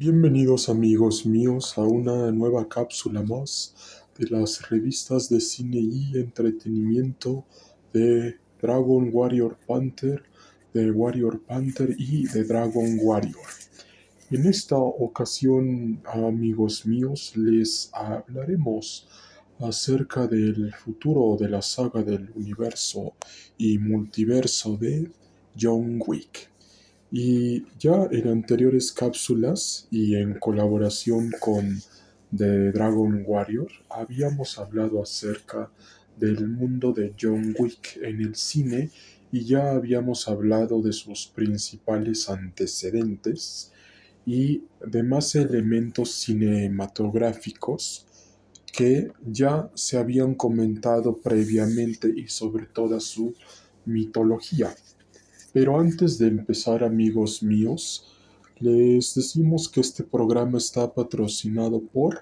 Bienvenidos amigos míos a una nueva cápsula más de las revistas de cine y entretenimiento de Dragon Warrior Panther, de Warrior Panther y de Dragon Warrior. En esta ocasión, amigos míos, les hablaremos acerca del futuro de la saga del universo y multiverso de John Wick. Y ya en anteriores cápsulas y en colaboración con The Dragon Warrior habíamos hablado acerca del mundo de John Wick en el cine y ya habíamos hablado de sus principales antecedentes y demás elementos cinematográficos que ya se habían comentado previamente y sobre toda su mitología. Pero antes de empezar, amigos míos, les decimos que este programa está patrocinado por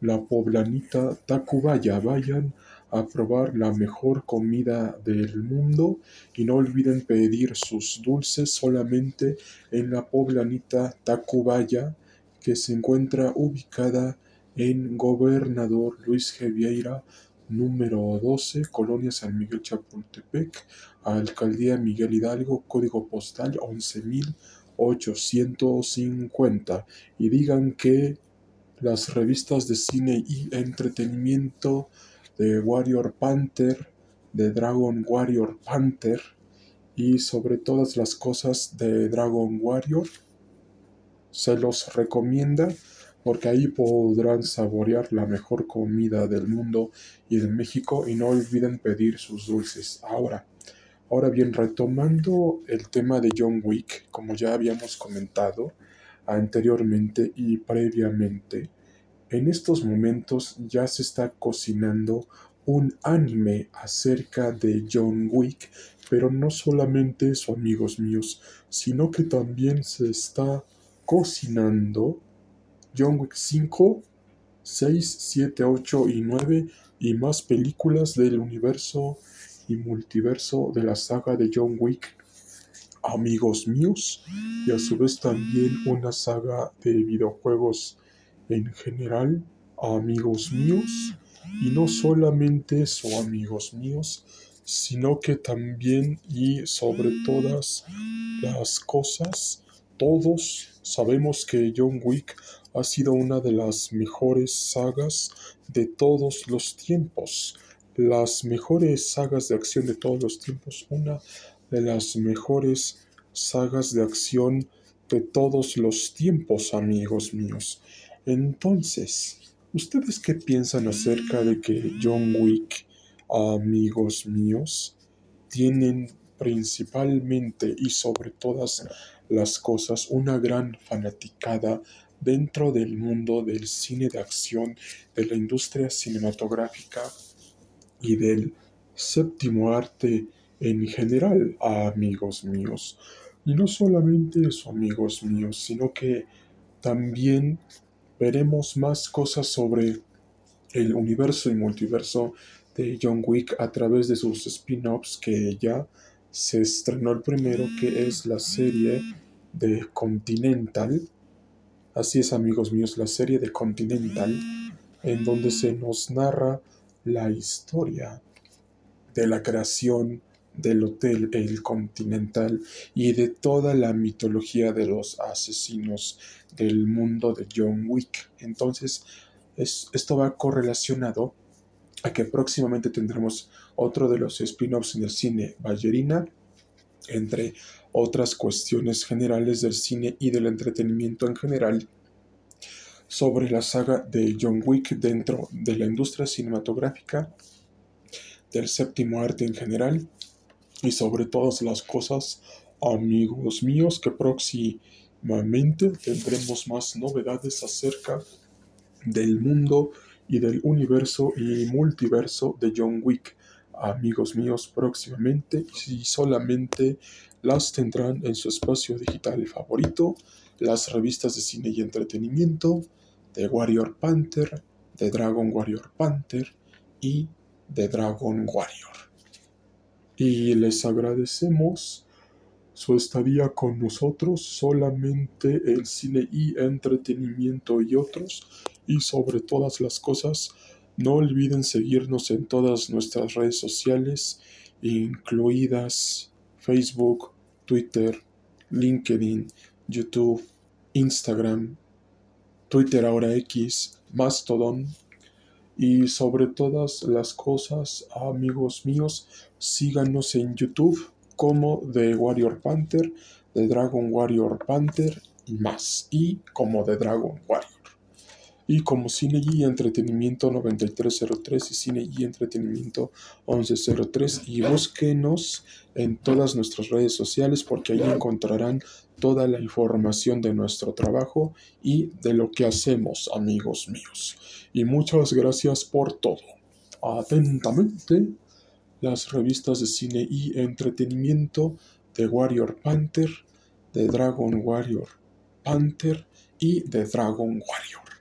la poblanita Tacubaya. Vayan a probar la mejor comida del mundo y no olviden pedir sus dulces solamente en la poblanita Tacubaya que se encuentra ubicada en Gobernador Luis G. número 12, Colonia San Miguel Chapultepec, Alcaldía Miguel Hidalgo, código postal 11850. Y digan que las revistas de cine y entretenimiento de Warrior Panther, de Dragon Warrior Panther y sobre todas las cosas de Dragon Warrior se los recomienda porque ahí podrán saborear la mejor comida del mundo y de México y no olviden pedir sus dulces. Ahora, ahora bien, retomando el tema de John Wick, como ya habíamos comentado anteriormente y previamente, en estos momentos ya se está cocinando un anime acerca de John Wick, pero no solamente eso, amigos míos, sino que también se está cocinando John Wick 5, 6, 7, 8 y 9 y más películas del universo y multiverso de la saga de John Wick, amigos míos, y a su vez también una saga de videojuegos en general, amigos míos, y no solamente eso, amigos míos, sino que también y sobre todas las cosas, todos sabemos que John Wick ha sido una de las mejores sagas de todos los tiempos. Las mejores sagas de acción de todos los tiempos. Una de las mejores sagas de acción de todos los tiempos, amigos míos. Entonces, ¿ustedes qué piensan acerca de que John Wick, amigos míos, tienen principalmente y sobre todas las cosas una gran fanaticada dentro del mundo del cine de acción, de la industria cinematográfica y del séptimo arte en general, amigos míos. Y no solamente eso, amigos míos, sino que también veremos más cosas sobre el universo y multiverso de John Wick a través de sus spin-offs que ya se estrenó el primero, que es la serie de Continental. Así es, amigos míos, la serie de Continental, en donde se nos narra la historia de la creación del hotel El Continental y de toda la mitología de los asesinos del mundo de John Wick. Entonces, esto va correlacionado a que próximamente tendremos otro de los spin-offs en el cine Ballerina, entre otras cuestiones generales del cine y del entretenimiento en general, sobre la saga de John Wick dentro de la industria cinematográfica, del séptimo arte en general y sobre todas las cosas, amigos míos, que próximamente tendremos más novedades acerca del mundo y del universo y multiverso de John Wick. Amigos míos, próximamente, y solamente las tendrán en su espacio digital favorito, las revistas de cine y entretenimiento de Warrior Panther, de Dragon Warrior Panther y de Dragon Warrior. Y les agradecemos su estadía con nosotros, solamente el cine y entretenimiento y otros. Y sobre todas las cosas, no olviden seguirnos en todas nuestras redes sociales, incluidas Facebook, Twitter, LinkedIn, YouTube, Instagram, Twitter ahora X, Mastodon. Y sobre todas las cosas, amigos míos, síganos en YouTube como The Warrior Panther, The Dragon Warrior Panther y más. Y como The Dragon Warrior. Y como Cine y Entretenimiento 9303 y Cine y Entretenimiento 1103. Y búsquenos en todas nuestras redes sociales porque ahí encontrarán toda la información de nuestro trabajo y de lo que hacemos, amigos míos. Y muchas gracias por todo. Atentamente las revistas de cine y entretenimiento de Warrior Panther, de Dragon Warrior Panther y de Dragon Warrior.